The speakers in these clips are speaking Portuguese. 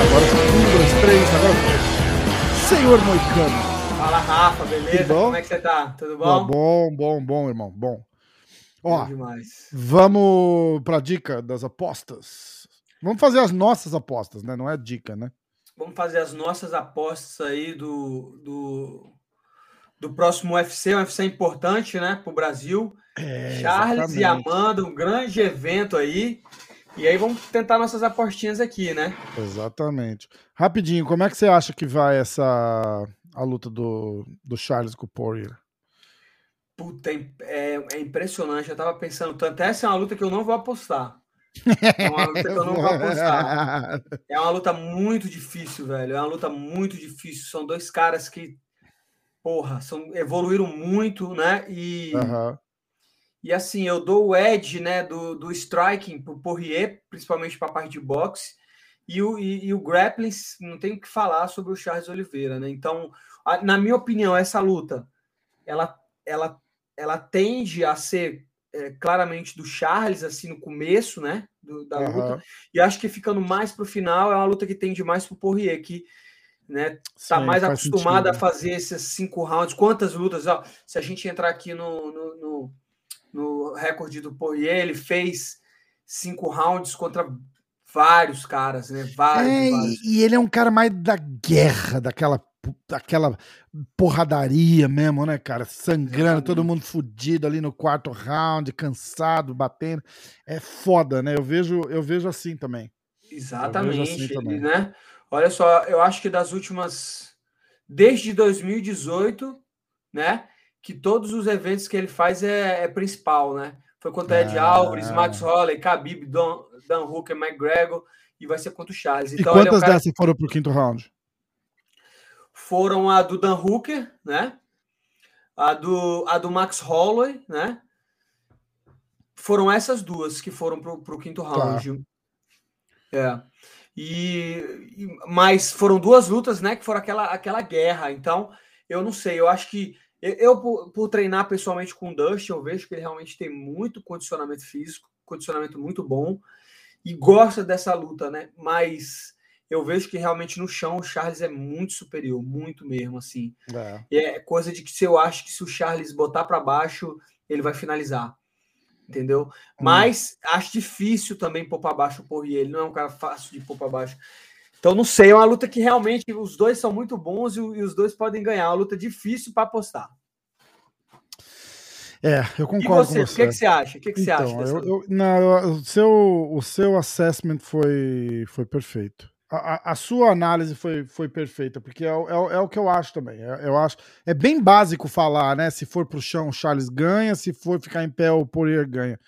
Agora um, dois, três, agora. Senhor Moicano. Fala, Rafa, beleza? Como é que você tá? Tudo bom? bom, bom, bom, irmão. Bom. Ó, demais. vamos pra dica das apostas. Vamos fazer as nossas apostas, né? Não é dica, né? Vamos fazer as nossas apostas aí do, do, do próximo UFC, um UFC importante, né, pro Brasil. É, Charles e exatamente. Amanda, um grande evento aí. E aí vamos tentar nossas apostinhas aqui, né? Exatamente. Rapidinho, como é que você acha que vai essa a luta do, do Charles com o Poirier? Puta, é, é- é impressionante. Eu tava pensando tanto. Essa é uma luta que eu não vou apostar. É uma luta que eu não vou apostar. É uma luta muito difícil, velho. É uma luta muito difícil. São dois caras que, porra, são, evoluíram muito, né? E, Aham. e assim, eu dou o edge, né, do, do striking pro Poirier, principalmente para a parte de boxe. E o, e, e o grappling, não tem o que falar sobre o Charles Oliveira, né? Então, a- na minha opinião, essa luta, ela, ela, ela tende a ser é, claramente do Charles, assim, no começo, né, do- da luta. aham. E acho que ficando mais pro final é uma luta que tende mais pro Poirier, que né, tá Sim, mais faz acostumado a sentido. fazer esses cinco rounds. Quantas lutas? Ó, se a gente entrar aqui no, no, no, no recorde do Poirier, ele fez cinco rounds contra vários caras, né? Vários, É, vários. e, ele é um cara mais da guerra, daquela, daquela porradaria mesmo, né, cara? Sangrando, todo Exatamente. mundo fudido ali no quarto round, cansado, batendo. É foda, né? Eu vejo, eu vejo assim também. Exatamente, assim ele, também. né? Olha só, eu acho que das últimas desde 2018, né, que todos os eventos que ele faz é, é principal, né? Foi contra Ed Ah. Alves, Max Holloway, Khabib, Don, Dan Hooker, McGregor e vai ser contra o Charles. E Então ele é quantas cara dessas foram pro quinto round? foram a do Dan Hooker, né? A do, a do Max Holloway, né? Foram essas duas que foram pro, pro quinto round. É. E, e- mas foram duas lutas, né? Que foram aquela, aquela guerra. Então, eu não sei. Eu acho que eu, eu, por, por treinar pessoalmente com o Dust, eu vejo que ele realmente tem muito condicionamento físico, condicionamento muito bom e gosta dessa luta, né? Mas eu vejo que realmente no chão o Charles é muito superior, muito mesmo, assim. É. É coisa de que se eu acho que se o Charles botar para baixo, ele vai finalizar. Entendeu? Mas acho difícil também pôr para baixo o Poirier. Ele não é um cara fácil de pôr para baixo. Então não sei, é uma luta que realmente os dois são muito bons e, o- e os dois podem ganhar. É uma luta difícil para apostar. É, eu concordo você, com o você. que, que você acha? O que, que você acha Então, dessa eu, eu- não, o, seu, o seu assessment foi, foi perfeito. A, a- sua análise foi, foi perfeita, porque é, o- é, é o que eu acho também. É, eu acho, é bem básico falar, né? Se for pro chão, o Charles ganha, se for ficar em pé, o Poirier ganha.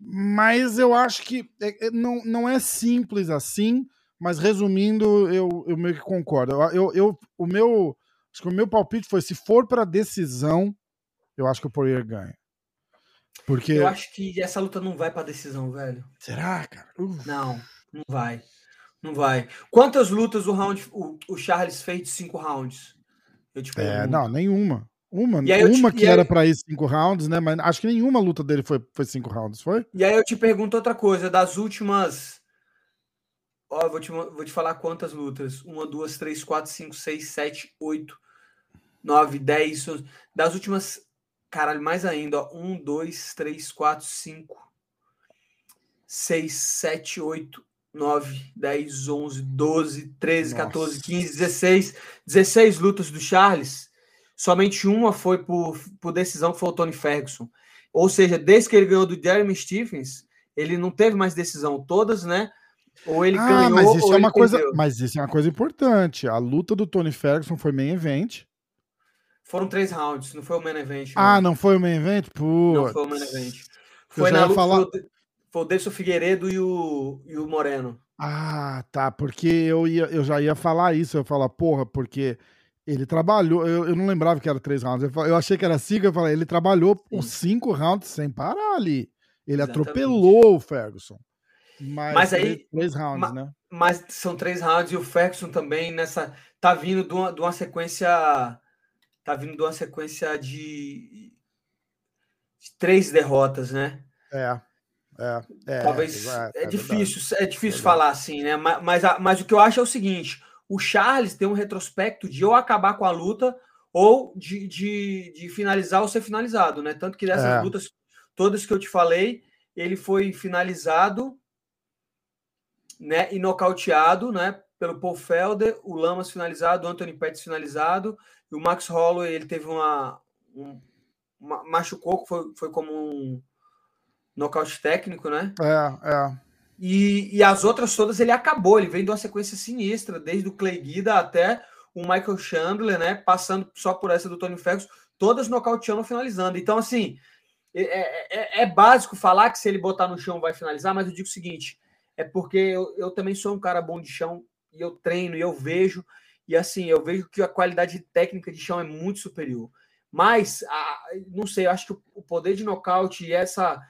Mas eu acho que é- é- não, não é simples assim, mas resumindo, eu, eu meio que concordo. Eu, eu, eu- o meu, acho que o meu palpite foi, se for para decisão, eu acho que o Poirier ganha. Porque... Eu acho que essa luta não vai para decisão, velho. Será, cara? Uf. Não, não vai. Não vai. Quantas lutas o, round, o, o Charles fez de cinco rounds? Eu te É, pergunto. não, nenhuma. Uma, eu te- uma que era pra ir cinco rounds, né? Mas acho que nenhuma luta dele foi, foi cinco rounds, foi? E aí eu te pergunto outra coisa, das últimas. Ó, vou te, vou te falar quantas lutas. Uma, duas, três, quatro, cinco, seis, sete, oito, nove, dez. onze. Das últimas. Caralho, mais ainda, ó. Um, dois, três, quatro, cinco, seis, sete, oito, nove, dez, onze, doze, treze, Nossa. 14, 15, 16. 16 lutas do Charles. Somente uma foi por, por decisão, que foi o Tony Ferguson. Ou seja, desde que ele ganhou do Jeremy Stephens, ele não teve mais decisão. Todas, né? Ou ele ah, ganhou, mas isso ou é ele uma coisa, perdeu. mas isso é uma coisa importante. A luta do Tony Ferguson foi main event. Foram três rounds, não foi o main event. Ah, não foi o main event? Não Putz. foi o main event. Eu Foi já na ia luta falar- foi o De- foi o Deison Figueiredo e o, e o Moreno. Ah, tá. Porque eu, ia, eu já ia falar isso. Eu ia falar, porra, porque ele trabalhou. Eu, eu não lembrava que era três rounds. Eu, eu achei que era cinco. Eu falei, ele trabalhou os cinco rounds sem parar ali. Ele Exatamente. atropelou o Ferguson. Mas, Mas três, aí- três rounds, ma- né? Mas são três rounds e o Ferguson também nessa. Tá vindo de uma, de uma sequência. Tá vindo de uma sequência de. três derrotas, né? É. É, é, Talvez é, é, é difícil, é difícil falar assim, né? Mas, mas, mas, o que eu acho é o seguinte: o Charles tem um retrospecto de ou acabar com a luta ou de, de, de finalizar ou ser finalizado, né? Tanto que dessas é. lutas todas que eu te falei, ele foi finalizado né, e nocauteado, né? Pelo Paul Felder, o Lamas finalizado, o Anthony Pettis finalizado, e o Max Holloway, ele teve uma, um, uma machucou, foi, foi como um nocaute técnico, né? É, é. E, e as outras todas ele acabou, ele vem de uma sequência sinistra, desde o Clay Guida até o Michael Chandler, né? Passando só por essa do Tony Ferguson, todas nocauteando finalizando. Então, assim, é, é, é, básico falar que se ele botar no chão vai finalizar, mas eu digo o seguinte: é porque eu, eu também sou um cara bom de chão e eu treino e eu vejo, e assim, eu vejo que a qualidade técnica de chão é muito superior. Mas, a, não sei, eu acho que o poder de nocaute e essa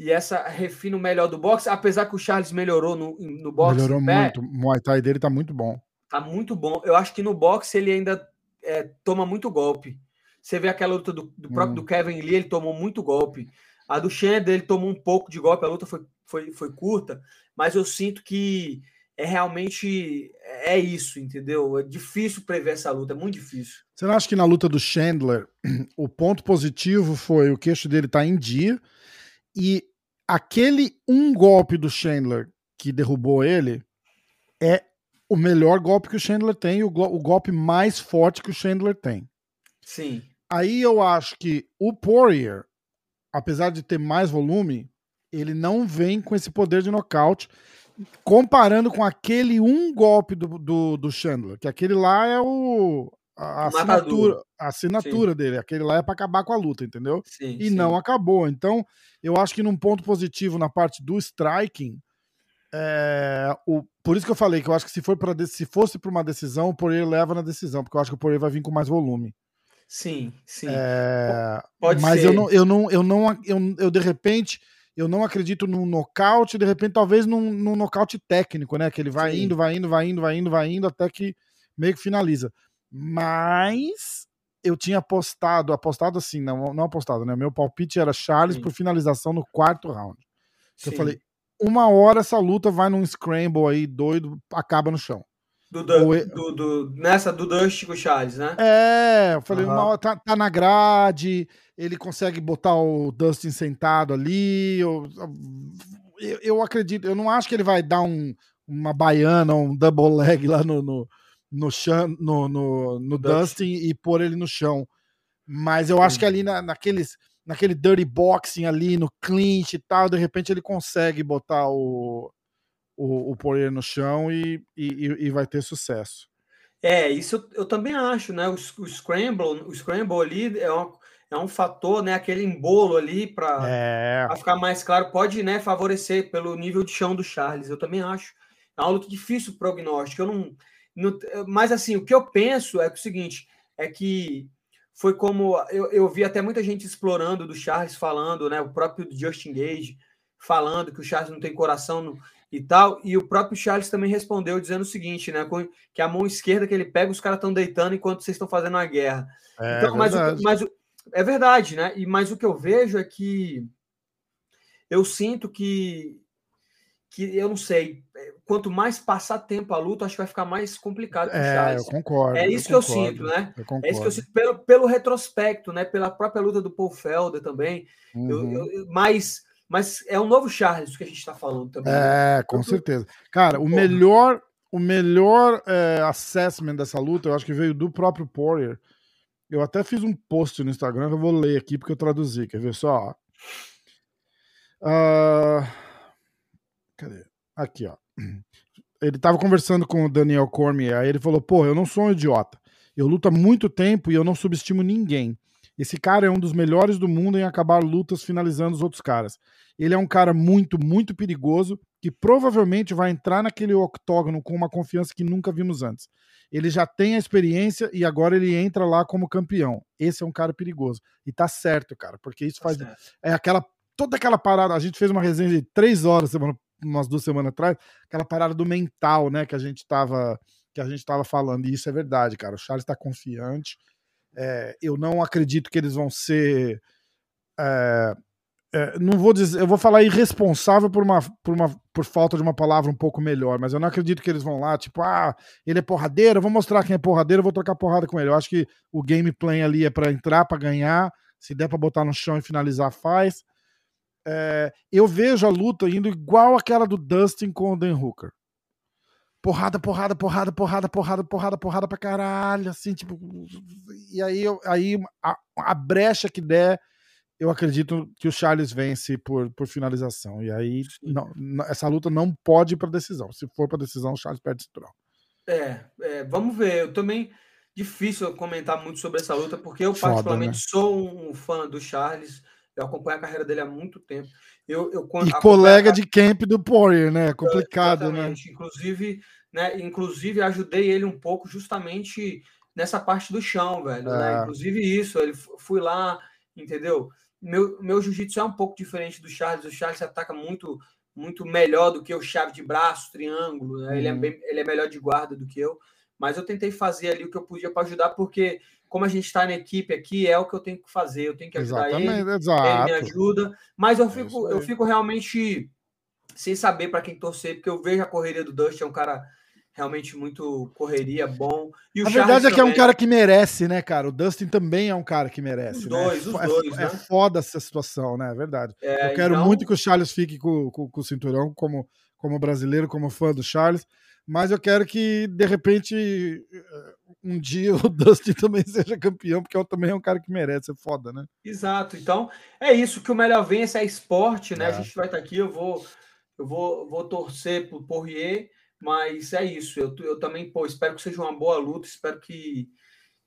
e essa refino melhor do boxe, apesar que o Charles melhorou no, no boxe. Melhorou muito. O Muay Thai dele tá muito bom. Tá muito bom. Eu acho que no boxe ele ainda é, toma muito golpe. Você vê aquela luta do, do próprio hum. do Kevin Lee, ele tomou muito golpe. A do Chandler, ele tomou um pouco de golpe, a luta foi, foi, foi curta, mas eu sinto que é realmente é isso, entendeu? É difícil prever essa luta, é muito difícil. Você não acha que na luta do Chandler, o ponto positivo foi o queixo dele tá em dia e aquele um golpe do Chandler que derrubou ele é o melhor golpe que o Chandler tem, o, o golpe mais forte que o Chandler tem. Sim. Aí eu acho que o Poirier, apesar de ter mais volume, ele não vem com esse poder de nocaute, comparando com aquele um golpe do, do, do Chandler, que aquele lá é o a, assinatura, a assinatura dele, aquele lá é para acabar com a luta, entendeu? Sim, e sim. não acabou. Então, eu acho que num ponto positivo na parte do striking, é, o, por isso que eu falei que eu acho que se, for pra, se fosse para uma decisão, o Poirier leva na decisão, porque eu acho que o Poirier vai vir com mais volume. Sim, sim. É, Pode mas ser. eu não, eu não, eu não, eu, eu de repente, eu não acredito num nocaute, de repente, talvez num, num nocaute técnico, né? Que ele vai sim. indo, vai indo, vai indo, vai indo, vai indo, até que meio que finaliza. Mas eu tinha apostado, apostado assim, não, não apostado, né? Meu palpite era Charles Sim. por finalização no quarto round. Então eu falei, uma hora essa luta vai num scramble aí doido, acaba no chão. Do, do, do, do, nessa do Dust com o Charles, né? É, eu falei, uhum. uma hora tá, tá, na grade, ele consegue botar o Dustin sentado ali. Eu, eu, eu, acredito, eu não acho que ele vai dar um, uma baiana, um double leg lá no, no, no, chão, no, no, no Dustin e pôr ele no chão. Mas eu acho que ali na, naqueles, naquele dirty boxing ali, no clinch e tal, de repente ele consegue botar o, o, o Poirier no chão e, e, e, vai ter sucesso. É, isso eu, eu também acho, né? O, o, scramble, o scramble ali é um, é um fator, né? Aquele embolo ali para é. ficar mais claro, pode né, favorecer pelo nível de chão do Charles. Eu também acho. É uma luta difícil prognóstico. Eu não, não, mas assim, o que eu penso é, que o seguinte: é que foi como eu, eu vi até muita gente explorando do Charles falando, né? O próprio Justin Gage falando que o Charles não tem coração. No, e tal. E o próprio Charles também respondeu dizendo o seguinte, né? Que a mão esquerda que ele pega, os caras estão deitando enquanto vocês estão fazendo a guerra. É, então, mas, o, mas o, é verdade, né? E mas o que eu vejo é que eu sinto que que eu não sei, quanto mais passar tempo a luta, acho que vai ficar mais complicado. É, eu concordo. É isso eu que concordo, eu sinto, né? Eu é isso que eu sinto pelo, pelo retrospecto, né? Pela própria luta do Paul Felder também. Uhum. Eu, eu, mas mas é um novo Charles que a gente está falando também. Né? É, com certeza. Cara, o melhor, o melhor é, assessment dessa luta, eu acho que veio do próprio Poirier. Eu até fiz um post no Instagram que eu vou ler aqui porque eu traduzi. Quer ver só? Uh... Cadê? Aqui, ó. Ele tava conversando com o Daniel Cormier, aí ele falou: Pô, eu não sou um idiota. Eu luto há muito tempo e eu não subestimo ninguém. Esse cara é um dos melhores do mundo em acabar lutas finalizando os outros caras. Ele é um cara muito, muito perigoso que provavelmente vai entrar naquele octógono com uma confiança que nunca vimos antes. Ele já tem a experiência e agora ele entra lá como campeão. Esse é um cara perigoso. E tá certo, cara, porque isso tá faz. Certo. É aquela. Toda aquela parada. A gente fez uma resenha de três horas semana, umas duas semanas atrás, aquela parada do mental, né, que a gente tava. Que a gente tava falando, e isso é verdade, cara. O Charles tá confiante, é, eu não acredito que eles vão ser é, é, não vou dizer, eu vou falar irresponsável por uma, por uma por falta de uma palavra um pouco melhor, mas eu não acredito que eles vão lá, tipo, ah, ele é porradeiro, eu vou mostrar quem é porradeiro, eu vou trocar porrada com ele. Eu acho que o gameplay ali é para entrar, para ganhar, se der para botar no chão e finalizar, faz. É, eu vejo a luta indo igual aquela do Dustin com o Dan Hooker. Porrada, porrada, porrada, porrada, porrada, porrada, porrada pra caralho, assim, tipo. E aí, aí a, a brecha que der eu acredito que o Charles vence por, por finalização. E aí, não, essa luta não pode ir para decisão. Se for para decisão, o Charles perde o cinturão. É, é, vamos ver. Eu também. Difícil comentar muito sobre essa luta, porque eu, Foda, particularmente, né? sou um fã do Charles. Eu acompanho a carreira dele há muito tempo. Eu, eu, e colega a... de camp do Poirier, né? É complicado, é, né? Inclusive, né? Inclusive, ajudei ele um pouco justamente nessa parte do chão, velho. Né? É. Né? Inclusive isso. Ele fui lá, entendeu? meu, meu jiu-jitsu é um pouco diferente do Charles. O Charles ataca muito muito melhor do que o chave de braço, triângulo. Né? Ele, é uhum. bem, ele é melhor de guarda do que eu. Mas eu tentei fazer ali o que eu podia para ajudar, porque como a gente está na equipe aqui, é o que eu tenho que fazer. Eu tenho que ajudar Exatamente, ele, exato. ele me ajuda. Mas eu é fico, é eu fico realmente sem saber para quem torcer, porque eu vejo a correria do Dust, é um cara realmente muito correria, bom. E o a verdade é que também... é um cara que merece, né, cara? O Dustin também é um cara que merece. Os né? dois, né? os é, dois, é, né? é foda essa situação, né? É verdade. É, Eu quero então... muito que o Charles fique com, com, com, o cinturão, como, como brasileiro, como fã do Charles. Mas eu quero que, de repente, um dia o Dustin também seja campeão, porque ele também é um cara que merece, é foda, né? Exato. Então, é isso que o melhor vence é esporte, né? É. A gente vai estar aqui, eu vou, eu vou, vou torcer pro Poirier mas é isso. Eu, eu também pô, espero que seja uma boa luta. Espero que,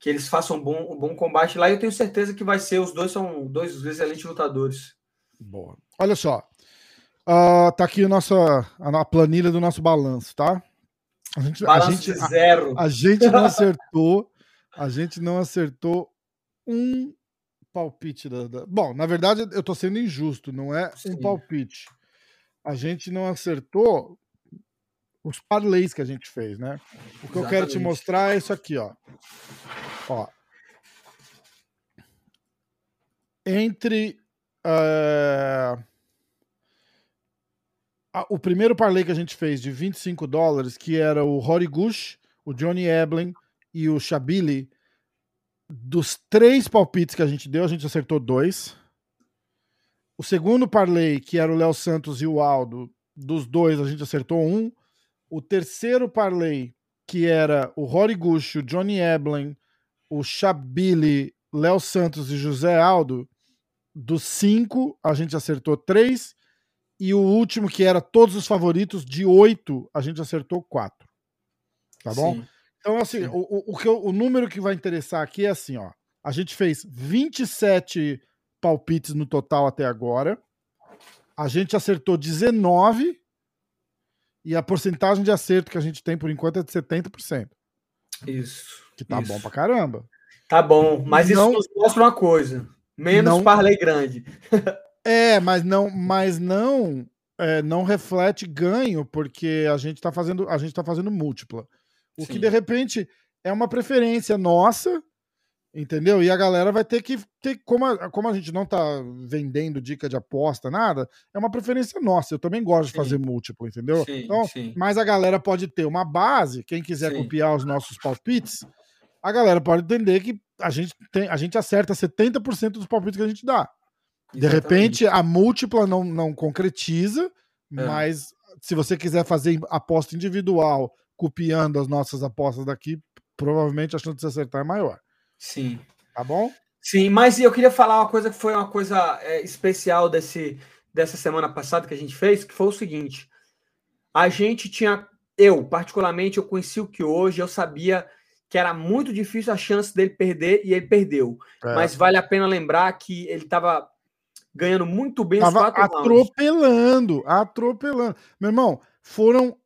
que eles façam um bom, um bom combate lá. E eu tenho certeza que vai ser. Os dois são dois excelentes lutadores. Boa. Olha só. Uh, tá aqui a nossa a planilha do nosso balanço, tá? A gente, a gente, zero. A, a gente não acertou. a gente não acertou um palpite da, da, Bom, na verdade, eu tô sendo injusto, não é Sim. um palpite. A gente não acertou os parlays que a gente fez, né? O que Exatamente. eu quero te mostrar é isso aqui, ó. Ó. Entre uh, o primeiro parlay que a gente fez de 25 dólares, que era o Rory Gush, o Johnny Eblin e o Shabili, dos três palpites que a gente deu, a gente acertou dois. O segundo parlay, que era o Léo Santos e o Aldo, dos dois a gente acertou um. O terceiro parlay, que era o Rory Gucci, o Johnny Eblin, o Chabili, Léo Santos e José Aldo, dos cinco, a gente acertou três. E o último, que era todos os favoritos, de oito, a gente acertou quatro. Tá bom? Sim. Então, assim, o, o, que eu, o número que vai interessar aqui é assim, ó. A gente fez 27 palpites no total até agora. A gente acertou 19 e a porcentagem de acerto que a gente tem por enquanto é de 70%. Isso. Que tá isso. bom pra caramba. Tá bom, mas não, isso nos mostra uma coisa. Menos não, parley grande. é, mas não, mas não, é, não reflete ganho, porque a gente tá fazendo, a gente tá fazendo múltipla. O Sim. que de repente é uma preferência nossa Entendeu? E a galera vai ter que ter, como a, como a gente não tá vendendo dica de aposta, nada, é uma preferência nossa. Eu também gosto sim. de fazer múltiplo, entendeu? Sim, então, sim. mas a galera pode ter uma base, quem quiser copiar os nossos palpites, a galera pode entender que a gente, tem, a gente acerta 70% dos palpites que a gente dá. De repente, a múltipla não, não concretiza, é. mas se você quiser fazer aposta individual copiando as nossas apostas daqui, provavelmente a chance de você acertar é maior. Sim. Tá bom? Sim, mas eu queria falar uma coisa que foi uma coisa é, especial desse, dessa semana passada que a gente fez, que foi o seguinte: a gente tinha, eu particularmente, eu conheci o que hoje, eu sabia que era muito difícil a chance dele perder e ele perdeu. É. Mas vale a pena lembrar que ele estava ganhando muito bem tava os quatro atropelando, rounds. atropelando. Meu irmão, foram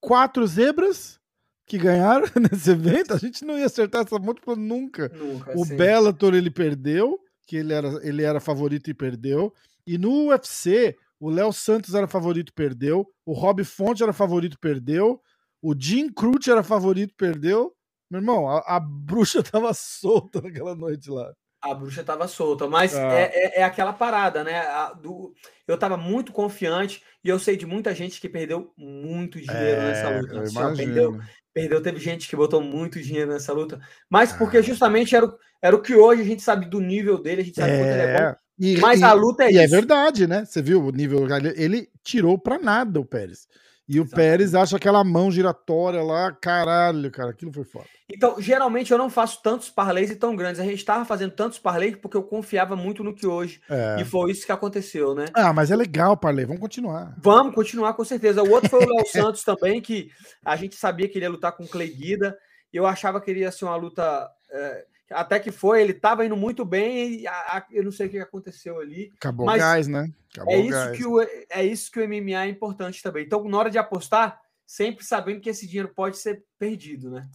quatro zebras que ganharam nesse evento, a gente não ia acertar essa múltipla nunca. nunca o sim. Bellator ele perdeu, que ele era, ele era favorito e perdeu. E no UFC, o Léo Santos era favorito e perdeu. O Rob Fonte era favorito e perdeu. O Jim Crute era favorito e perdeu. Meu irmão, a, a, bruxa tava solta naquela noite lá. A bruxa estava solta, mas é. É, é, é, aquela parada, né? A, do, eu estava muito confiante e eu sei de muita gente que perdeu muito dinheiro nessa É, luta. eu Assim, perdeu, perdeu, teve gente que botou muito dinheiro nessa luta, mas porque justamente era, o- era o que hoje a gente sabe do nível dele, a gente sabe quanto ele é bom. É. E, Mas e- a luta é e é isso. verdade, né? Você viu o nível. Ele, ele tirou pra nada o Pérez. E o Exatamente. Pérez acha aquela mão giratória lá, caralho, cara, aquilo foi foda. Então, geralmente eu não faço tantos parlays e tão grandes. A gente estava fazendo tantos parlays porque eu confiava muito no que hoje. É. E foi isso que aconteceu, né? Ah, mas é legal, Parley, vamos continuar. Vamos continuar com certeza. O outro foi o Léo Santos também, que a gente sabia que ele ia lutar com o Clay Guida. E eu achava que ele ia ser uma luta. é, até que foi, ele estava indo muito bem e a- a- eu não sei o que aconteceu ali. Acabou Mas o gás, né? Acabou É isso, gás. que o, é isso que o MMA é importante também. Então, na hora de apostar, sempre sabendo que esse dinheiro pode ser perdido, né?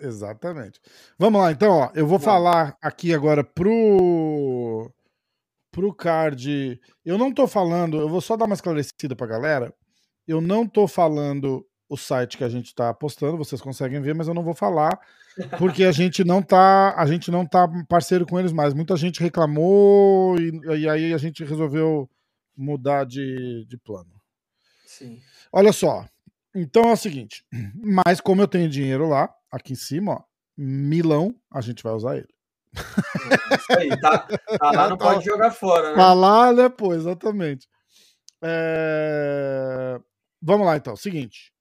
Exatamente. Vamos lá, então, ó. Eu vou Vamos. falar aqui agora pro pro card. Eu não tô falando, eu vou só dar uma esclarecida pra galera. Eu não tô falando o site que a gente tá apostando, vocês conseguem ver, mas eu não vou falar porque a gente não tá, a gente não tá parceiro com eles mais. Muita gente reclamou e, e aí a gente resolveu mudar de, de plano. Sim. Olha só. Então é o seguinte. Mas como eu tenho dinheiro lá, aqui em cima, ó, Milão, a gente vai usar ele. É isso aí. Tá, tá lá, não pode jogar fora, né? Pra lá, né, pô, exatamente. É, Vamos lá, então. Seguinte.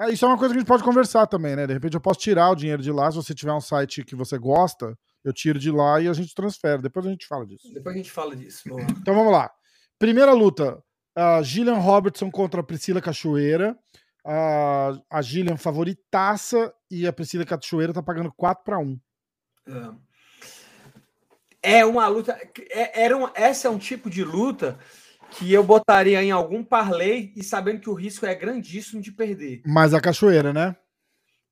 É, Isso é uma coisa que a gente pode conversar também, né? De repente eu posso tirar o dinheiro de lá. Se você tiver um site que você gosta, eu tiro de lá e a gente transfere. Depois a gente fala disso. Depois a gente fala disso. Vamos. Então vamos lá. Primeira luta: a Gillian Robertson contra a Priscila Cachoeira. A, a Gillian favoritaça e a Priscila Cachoeira tá pagando 4 para 1. É uma luta. é- era um, essa é um tipo de luta que eu botaria em algum parlay e sabendo que o risco é grandíssimo de perder. Mas a Cachoeira, né?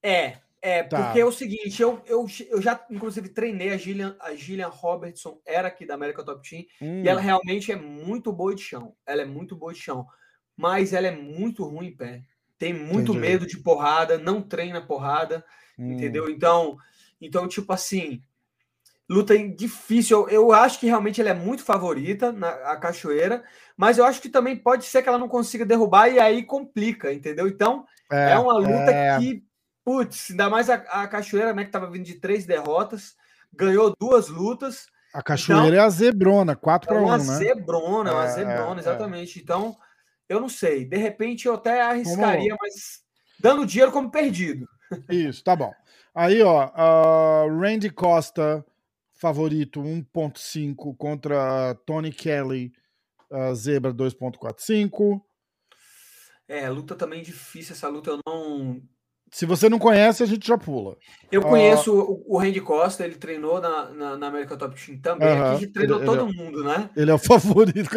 É, é, Tá. porque é o seguinte, eu, eu, eu já, inclusive, treinei a Gillian, a Gillian Robertson, era aqui da América Top Team, Hum, e ela realmente é muito boa de chão. Ela é muito boa de chão, mas ela é muito ruim em pé. Tem muito Entendi. medo de porrada, não treina porrada, hum. entendeu? Então, então tipo assim, luta difícil. Eu, eu acho que realmente ela é muito favorita na a Cachoeira, mas eu acho que também pode ser que ela não consiga derrubar e aí complica, entendeu? Então, é, uma luta é. que, putz, ainda mais a, a Cachoeira, né, que estava vindo de três derrotas, ganhou duas lutas. A Cachoeira é a Zebrona, 4 É para 1, uma né? zebrona, uma É, zebrona, é, exatamente. Então, eu não sei. De repente, eu até arriscaria, mas dando dinheiro como perdido. Isso, tá bom. Aí, ó, a Randy Costa, favorito 1.5 contra Tony Kelly, a Zebra 2.45. É, luta também difícil essa luta. Eu não. Se você não conhece, a gente já pula. Eu Ah. conheço o, o Randy Costa, ele treinou na, na, na América Top Team também. Aham. Aqui treinou Ele- todo ele mundo, né? Ele é o favorito.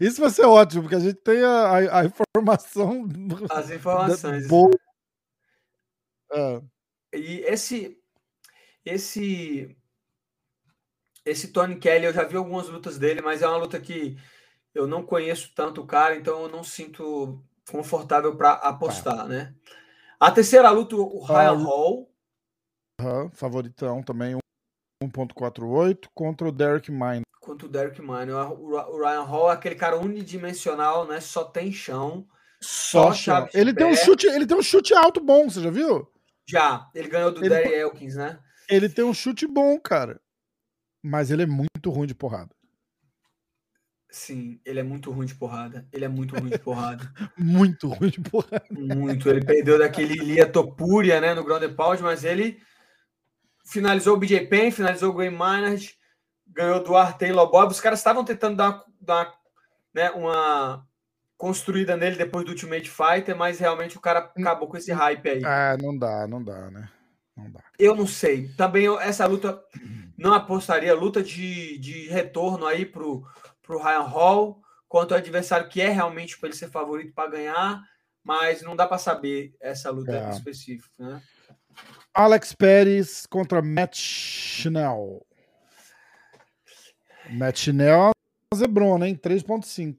Isso, vai ser ótimo, porque a gente tem a, a- a informação As informações. boa. É, E esse, esse, esse Tony Kelly, eu já vi algumas lutas dele, mas é uma luta que eu não conheço tanto o cara, então eu não sinto confortável para apostar, né? A terceira luta, o Ryan Ah, Hall. aham, favoritão também, 1.48 contra o Derek Mine. Quanto o Derek Mine. O Ryan Hall é aquele cara unidimensional, né? Só tem chão. Só chave de ele tem um chute, ele tem um chute alto bom, você já viu? Já, ele ganhou do Ele- Derry Elkins, né? Ele tem um chute bom, cara. Mas ele é muito ruim de porrada. Sim, ele é muito ruim de porrada. Ele é muito ruim de porrada. Muito ruim de porrada. Muito. Ele perdeu daquele Lia Topuria, né, no Ground and Pound, mas ele finalizou o BJ Penn, finalizou o Gray Minard, ganhou do Taylor Bob. Os caras estavam tentando dar, dar né, uma construída nele depois do Ultimate Fighter, mas realmente o cara acabou com esse hype aí. Ah, não dá, não dá, né? Não dá. Eu não sei. Também essa luta não apostaria. Luta de, de retorno aí pro, pro Ryan Hall quanto ao adversário que é realmente para ele ser favorito para ganhar, mas não dá para saber essa luta É. em específico, né? Alex Pérez contra Matt Schnell. Matt Schnell é uma zebrona, hein? 3.5.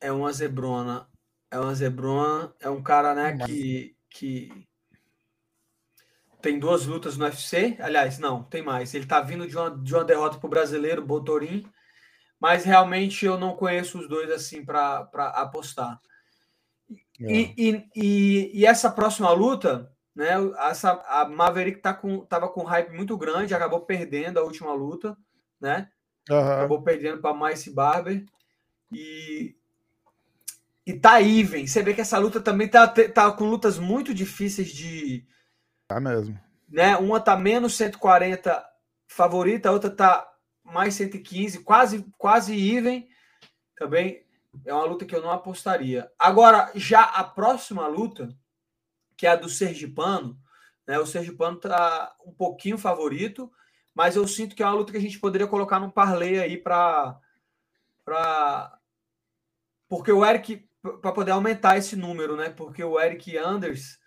É uma zebrona. É uma zebrona. É um cara, né, Mas- que, que tem duas lutas no UFC. Aliás, não, tem mais. Ele tá vindo de uma, de uma derrota pro brasileiro, Botorim. Mas realmente eu não conheço os dois assim para apostar. É. E, e, e, e, essa próxima luta, né? Essa, a Maverick tá com, tava com hype muito grande, acabou perdendo a última luta, né? Uhum. Acabou perdendo para Mice Barber. E, e tá even. Você vê que essa luta também tá, tá com lutas muito difíceis de. Tá mesmo. Né? Uma tá menos 140 favorita, a outra tá mais 115, quase, quase even. Também é uma luta que eu não apostaria. Agora, já a próxima luta, que é a do Sergipano, né? O Sergipano tá um pouquinho favorito, mas eu sinto que é uma luta que a gente poderia colocar num parlay aí para para porque o Eric para poder aumentar esse número, né? Porque o Eric Anders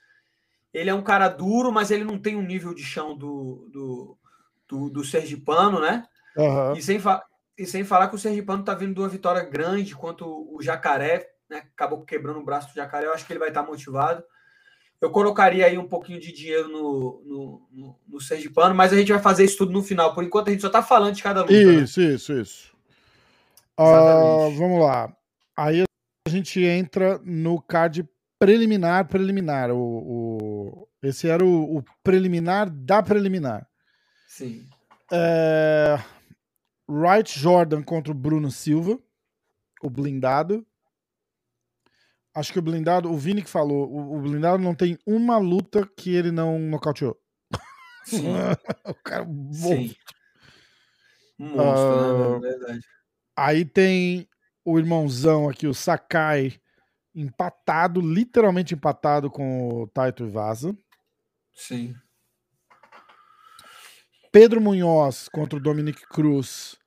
ele é um cara duro, mas ele não tem um nível de chão do, do, do, do Sergipano, né? Uhum. E, sem e sem falar que o Sergipano tá vindo de uma vitória grande contra o Jacaré, né? Acabou quebrando o braço do Jacaré. Eu acho que ele vai estar tá motivado. Eu colocaria aí um pouquinho de dinheiro no, no, no, no Sergipano, mas a gente vai fazer isso tudo no final. Por enquanto, a gente só tá falando de cada luta. Isso, né? isso, isso. Uh, vamos lá. Aí a gente entra no card preliminar, preliminar. O, o, esse era o, o preliminar da preliminar. Sim. É, Wright Jordan contra o Bruno Silva, o blindado. Acho que o blindado, o Vini que falou, o, o blindado não tem uma luta que ele não nocauteou. Sim. o cara monstro. Um monstro, uh, né? É verdade. Aí tem o irmãozão aqui, o Sakai, empatado, literalmente empatado com o Taito Vaza. Sim. Pedro Munhoz contra o Dominic Cruz.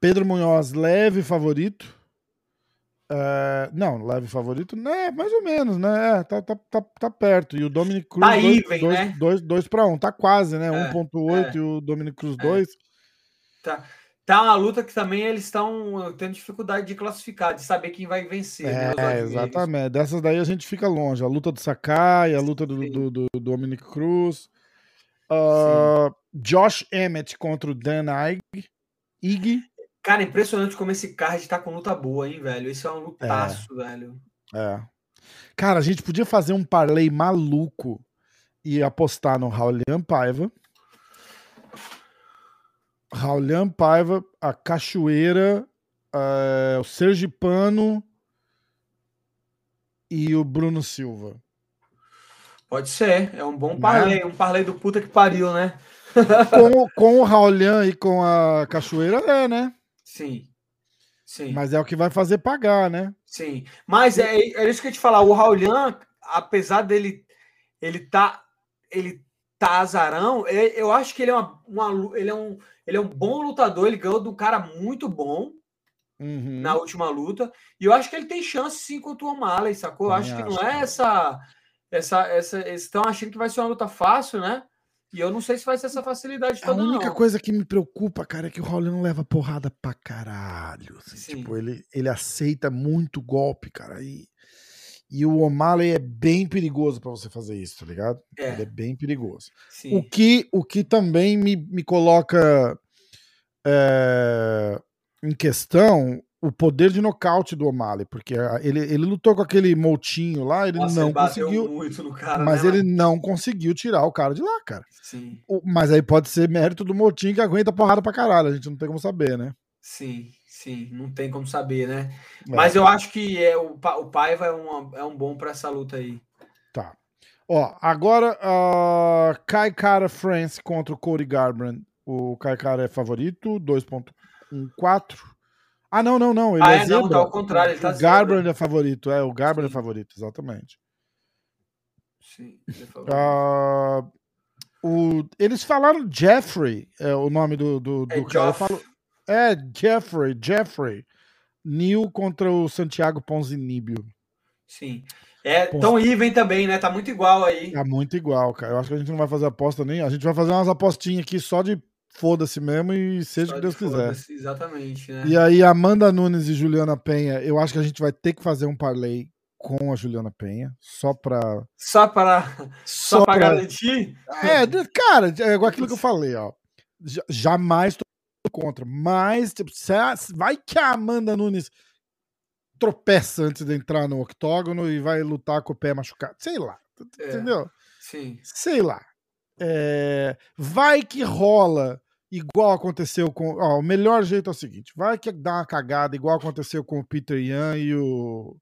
Pedro Munhoz, leve favorito. Uh, não, leve favorito, né? Mais ou menos, né? É, tá, tá, tá, tá perto. E o Dominic Cruz. Tá dois, even, dois, né? 2 para 1, um. tá quase, né? É, 1,8 é, e o Dominic Cruz 2. É. Tá. Tá uma luta que também eles estão tendo dificuldade de classificar, de saber quem vai vencer. Né, é, né, exatamente. Dessas daí a gente fica longe. A luta do Sakai, a luta do, do, do, do Dominic Cruz. Uh, Josh Emmett contra o Dan. Ig. Cara, impressionante como esse card tá com luta boa, hein, velho? Isso é um lutaço, é. velho. É. Cara, a gente podia fazer um parlay maluco e apostar no Raulian Paiva. Raulian Paiva, a Cachoeira, uh, o Sergipano e o Bruno Silva. Pode ser, é um bom parlay, né? um parlay do puta que pariu, né? com, com o Raulian e com a Cachoeira é, né? Sim. Sim. Mas é o que vai fazer pagar, né? Sim. Mas é, é isso que eu te falar, o Raulian, apesar dele ele tá ele tá azarão, eu acho que ele é uma, uma, ele é um ele é um bom lutador, ele ganhou de um cara muito bom uhum. na última luta, e eu acho que ele tem chance sim contra o O'Malley, sacou? Eu acho que não é essa essa, essa, eles estão achando que vai ser uma luta fácil, né? E eu não sei se vai ser essa facilidade toda, A única não. coisa que me preocupa, cara, é que o Raul não leva porrada pra caralho. Assim, tipo, ele, ele aceita muito golpe, cara. E, e o O'Malley é bem perigoso para você fazer isso, tá ligado? É. Ele é bem perigoso. Sim. O que, o que também me, me coloca é, em questão o poder de nocaute do O'Malley, porque ele, ele lutou com aquele moltinho lá, ele Nossa, não ele conseguiu. Cara, mas né, ele mano? não conseguiu tirar o cara de lá, cara. Sim. Mas aí pode ser mérito do moltinho que aguenta porrada pra caralho, a gente não tem como saber, né? Sim, sim, não tem como saber, né? É. Mas eu acho que é, o, o Paiva é, uma, é um bom para essa luta aí. Tá. Ó, agora uh, Kai Cara France contra o Cody Garbrandt. O Kai Cara é favorito, 2.14. Ah, não, não, não. Ele ah, é, é não, tá ao contrário. Ele tá o Garbrand é favorito, é, o Garbrand é favorito, exatamente. Sim, ele é favorito. Uh, o, eles falaram Jeffrey, é o nome do, do, do é cara. Falo, é, Jeffrey, Jeffrey. Neil contra o Santiago Ponzinibio. Sim. É, tão even também, né? Tá muito igual aí. Tá muito igual, cara. Eu acho que a gente não vai fazer aposta nem. A gente vai fazer umas apostinhas aqui só de foda-se mesmo e seja o que Deus quiser. Exatamente, né? E aí, Amanda Nunes e Juliana Penha, eu acho que a gente vai ter que fazer um parlay com a Juliana Penha, só pra. Só para. Só, só pra garantir? É, cara, é igual aquilo que eu falei, ó. Jamais tô contra. Mas, tipo, vai que a Amanda Nunes tropeça antes de entrar no octógono e vai lutar com o pé machucado. Sei lá. É, entendeu? Sim. Sei lá. É, vai que rola igual aconteceu com. Ó, o melhor jeito é o seguinte: vai que dá uma cagada igual aconteceu com o Peter Yan e o.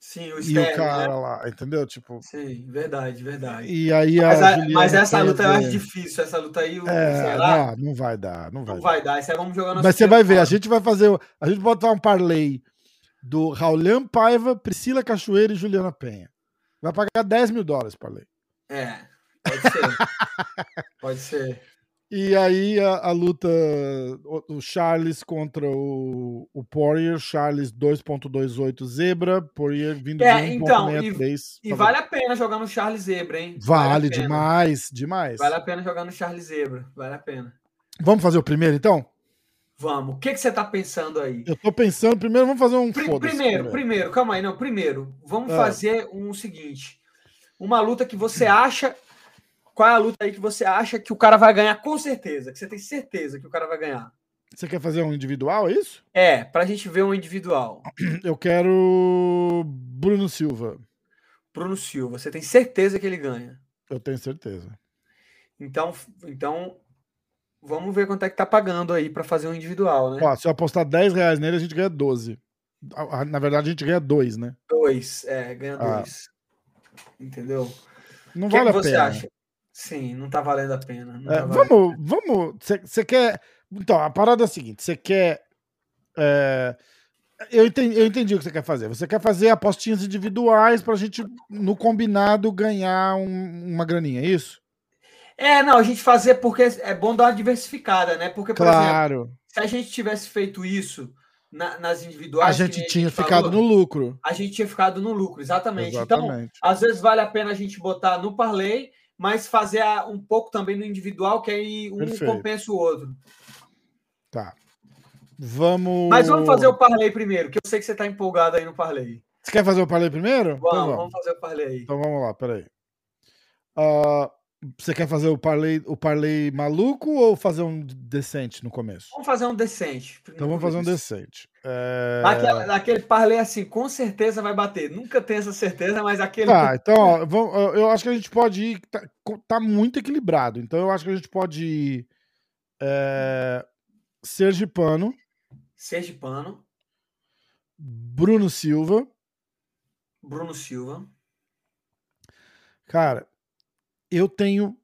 Sim, o, e o cara né? lá, entendeu? Tipo. Sim, verdade, verdade. E aí mas, a, mas essa luta eu acho difícil. Essa luta aí, é, lá, não, não vai dar. Não vai, não vai dar. Isso aí vamos jogar Mas você vai ver, a gente vai fazer. A gente pode botar um parlay do Raulian Paiva, Priscila Cachoeira e Juliana Penha. Vai pagar 10 mil dólares, parlay. É, pode ser. pode ser. E aí a, a, luta, o, o, Charles contra o, o Poirier, Charles 2.28 zebra, Poirier vindo é, de 1.63. Então, e, e vale a pena jogar no Charles zebra, hein? Vale, vale demais, demais. Vale a pena jogar no Charles zebra, vale a pena. Vamos fazer o primeiro então? Vamos. O que, que você tá pensando aí? Eu tô pensando, primeiro vamos fazer um Pr primeiro, primeiro, primeiro, calma aí, não, primeiro, vamos é. fazer um seguinte. Uma luta que você acha qual é a luta aí que você acha que o cara vai ganhar com certeza? Que você tem certeza que o cara vai ganhar? Você quer fazer um individual, é isso? É, pra gente ver um individual. Eu quero Bruno Silva. Bruno Silva, você tem certeza que ele ganha? Eu tenho certeza. Então, então vamos ver quanto é que tá pagando aí para fazer um individual, né? Ó, se eu apostar 10 reais nele, a gente ganha 12. Na verdade, a gente ganha 2, né? 2, é, ganha 2. Ah. Entendeu? Não que vale é que a você pena. Acha? Sim, não tá valendo a pena. É, tá vamos, vamos. Você quer. Então, a parada é a seguinte: você quer. É, eu, entendi, eu entendi o que você quer fazer. Você quer fazer apostinhas individuais pra gente, no combinado, ganhar um, uma graninha, é isso? É, não, a gente fazer porque é bom dar uma diversificada, né? Porque, por claro. exemplo, se a gente tivesse feito isso na, nas individuais. A gente tinha a gente ficado falou, no lucro. A gente tinha ficado no lucro, exatamente. Então, exatamente. Então, às vezes vale a pena a gente botar no parlay mas fazer um pouco também no individual, que aí um Perfeito. compensa o outro. Tá. Vamos. Mas vamos fazer o parlay primeiro, que eu sei que você está empolgado aí no parlay. Você quer fazer o parlay primeiro? Vamos, então vamos. vamos fazer o parlay. Então vamos lá, peraí. Uh, você quer fazer o parlay, o parlay maluco ou fazer um decente no começo? Vamos fazer um decente. Então vamos fazer um decente. É... Aquele, aquele parlay assim, com certeza vai bater. Nunca tem essa certeza, mas aquele. Tá, então, ó, vamos, eu acho que a gente pode ir. Tá, tá, muito equilibrado. Então eu acho que a gente pode ir. É, Sergipano. Sergipano. Bruno Silva. Bruno Silva. Cara, eu tenho.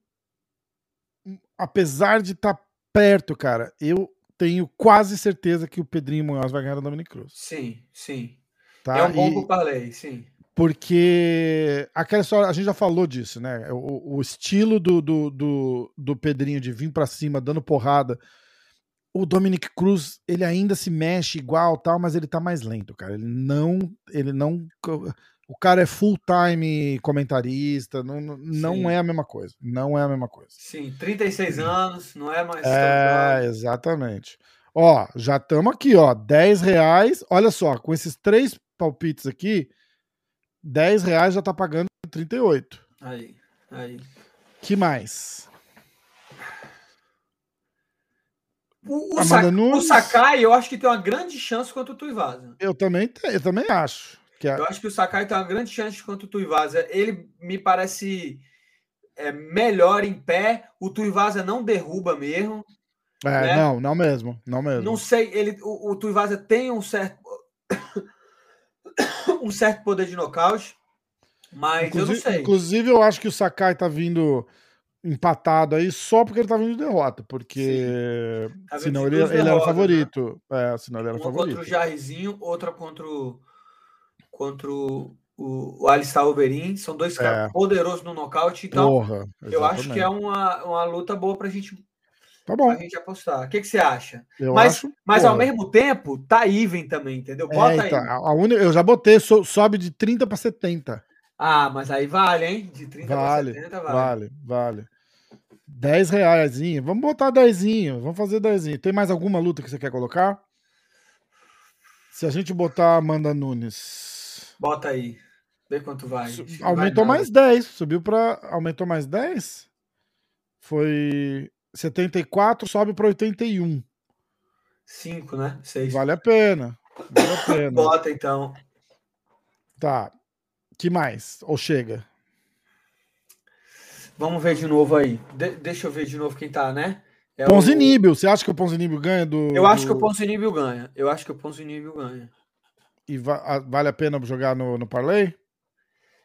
Apesar de estar tá perto, cara, eu tenho quase certeza que o Pedrinho Munhoz vai ganhar a Dominic Cruz. Sim, sim. Tá? É um bom e... parlay, sim. Porque aquela história, a gente já falou disso, né? O, o estilo do, do, do, do, Pedrinho de vir para cima dando porrada. O Dominic Cruz, ele ainda se mexe igual, tal, mas ele tá mais lento, cara. Ele não, ele não o cara é full-time comentarista, não, não é a mesma coisa. Não é a mesma coisa. Sim, 36 anos, não é mais. É, exatamente. Ó, já estamos aqui, ó, 10 reais. Olha só, com esses três palpites aqui, 10 reais já tá pagando 38. Aí, aí. Que mais? O, o, Sa o Sakai, eu acho que tem uma grande chance contra o Tuivasa. Eu também, eu também acho. Que é... Eu acho que o Sakai tem uma grande chance contra o Tuivasa. Ele me parece é, melhor em pé. O Tuivasa não derruba mesmo. É, né? não, não mesmo, não mesmo. Não sei, ele, o, o Tuivasa tem um certo um certo poder de nocaute, mas inclusive, eu não sei. Inclusive, eu acho que o Sakai tá vindo empatado aí só porque ele tá vindo de derrota, porque tá senão ele, ele era favorito. Né? É, senão ele era Uma favorito. contra o Jairzinho, outra contra o contra o, o, o Alistair Overeem. São dois é. caras poderosos no nocaute. Então, Porra, eu acho que é uma, uma luta boa pra gente, tá bom. pra gente apostar. O que, que você acha? Eu mas acho, mas ao mesmo tempo, tá even também, entendeu? Bota é, então, aí. A, a eu já botei, so, sobe de 30 para 70. Ah, mas aí vale, hein? De 30 vale, para 70 vale. Vale, vale. 10 reais. Vamos botar 10. Vamos fazer 10. Tem mais alguma luta que você quer colocar? Se a gente botar Amanda Nunes Bota aí. Vê quanto vai. Aumentou vai mais 10. Subiu para. Aumentou mais 10? Foi 74, sobe para 81. 5, né? 6. Vale a pena. Vale a pena. Bota então. Tá. Que mais? Ou chega? Vamos ver de novo aí. De deixa eu ver de novo quem tá, né? É Ponzinibio. O... Você acha que o Ponzinibio ganha do. Eu acho do... que o Ponzinibio ganha. Eu acho que o Ponzinibio ganha. E va vale a pena jogar no, no Parlay?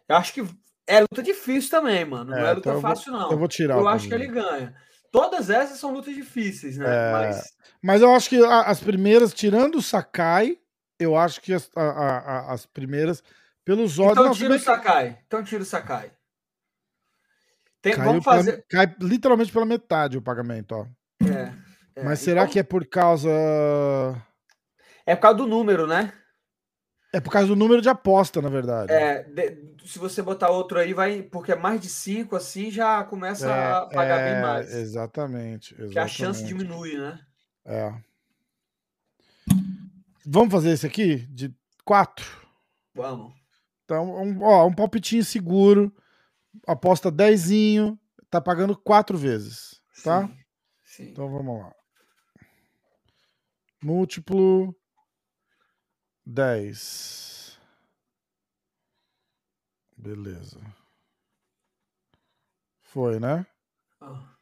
Eu acho que é luta difícil também, mano. Não é, é luta então fácil, vou, não. Eu vou tirar. Eu acho que ele ganha. Todas essas são lutas difíceis, né? É... Mas... Mas eu acho que as primeiras, tirando o Sakai, eu acho que as, a, a, as primeiras, pelos olhos. Então tira o Sakai. Então tira o Sakai. Tem, vamos fazer. Pela, cai literalmente pela metade o pagamento, ó. É. é. Mas será então... que é por causa. É por causa do número, né? É por causa do número de aposta, na verdade. É, de, se você botar outro aí, vai. Porque é mais de 5, assim, já começa é, a pagar é, bem mais. Exatamente, exatamente. Que a chance diminui, né? É. Vamos fazer esse aqui? De 4? Vamos. Então, um, ó, um palpitinho seguro. Aposta dezinho. Tá pagando quatro vezes. Tá? Sim, sim. Então vamos lá. Múltiplo 10. Beleza. Foi, né? Ah.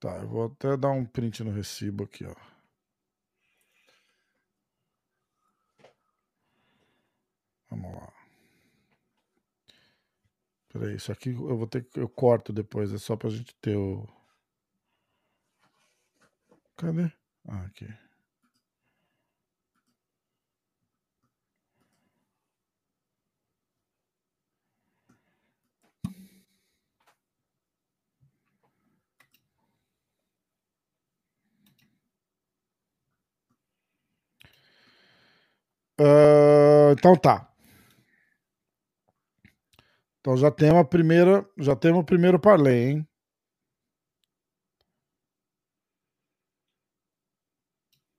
Tá, eu vou até dar um print no recibo aqui, ó. Vamos lá. Peraí, isso aqui eu vou ter que. Eu corto depois, é só pra gente ter o. Cadê? Ah, aqui. Uh, então tá. Então já temos a primeira, já temos o primeiro parlay, hein?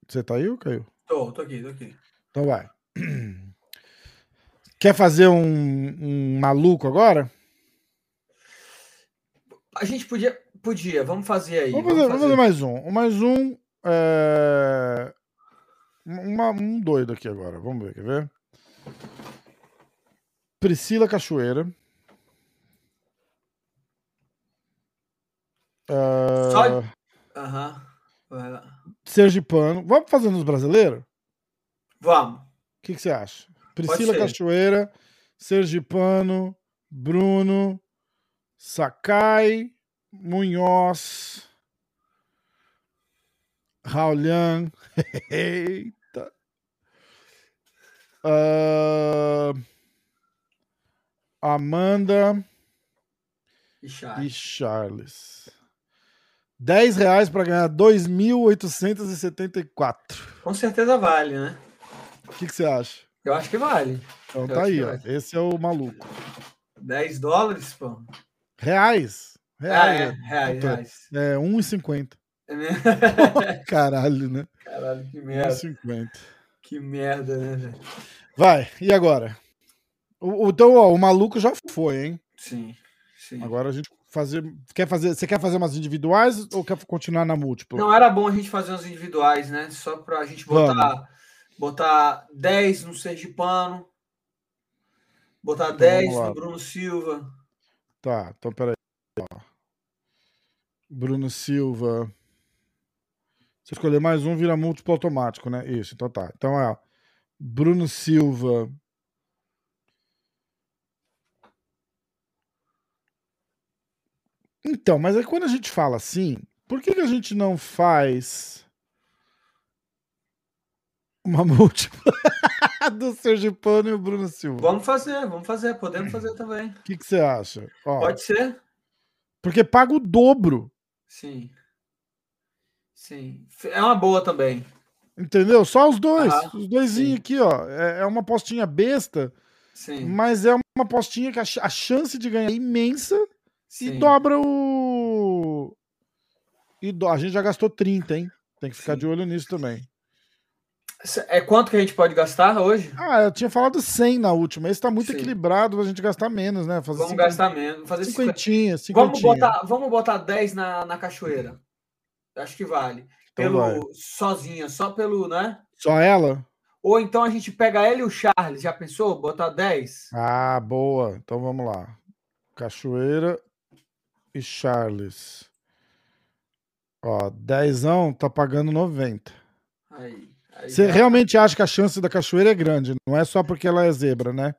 Você tá aí ou caiu? Tô, tô aqui, tô aqui. Então vai. Quer fazer um, um maluco agora? A gente podia, podia, vamos fazer aí. Vamos fazer, vamos fazer. Vamos fazer mais um. Mais um. É... Uma, um doido aqui agora. Vamos ver, quer ver? Priscila Cachoeira. Uh... Só... Aham. Uhum. Sergipano. Vamos fazer nos brasileiros? Vamos. O que, que você acha? Priscila Cachoeira, Sergipano, Bruno, Sakai, Munhoz, Raulian. Uh, Amanda e Charles. E Charles. 10 reais para ganhar 2.874. Com certeza vale, né? O que, que, você acha? Eu acho que vale. Então Eu tá aí, ó. Esse é o maluco. 10 dólares, pô. Reais. Reais. Ah, é, reais, reais. É 1,50. É Caralho, né? Caralho, que merda. 1,50. Que merda, né, velho? Vai, e agora? O, então, ó, o maluco já foi, hein? Sim, sim. Agora a gente fazer. Quer fazer. Você quer fazer umas individuais ou quer continuar na múltipla? Não, era bom a gente fazer umas individuais, né? Só pra gente botar, botar 10 no Sergipano. Botar então, 10 no Bruno Silva. Tá, então peraí. Bruno Silva. Se escolher mais um, vira múltiplo automático, né? Isso, então tá. Então é Bruno Silva. Então, mas aí quando a gente fala assim, por que, que a gente não faz uma múltipla do Sergipano e o Bruno Silva? Vamos fazer, vamos fazer, podemos fazer também. O que, que você acha? Ó, Pode ser. Porque paga o dobro. Sim. Sim. É uma boa também. Entendeu? Só os dois. Ah, os doisinhos aqui, ó. É, é uma postinha besta. Sim. Mas é uma postinha que a, chance de ganhar é imensa sim. e dobra o. E do... A gente já gastou 30, hein? Tem que ficar sim. de olho nisso também. É quanto que a gente pode gastar hoje? Ah, eu tinha falado 100 na última. Esse tá muito Sim. equilibrado, a gente gastar menos, né? Fazer vamos 50... gastar menos. Fazer cinquentinha, cinquentinha. Vamos botar, vamos botar 10 na, na cachoeira. Acho que vale. Então pelo vai. sozinha, só pelo, né? Só ela? Ou então a gente pega ela e o Charles. Já pensou? Botar 10? Ah, boa. Então vamos lá. Cachoeira e Charles. Ó, dezão tá pagando 90. Aí. Você já... realmente acha que a chance da cachoeira é grande? Não é só porque ela é zebra, né?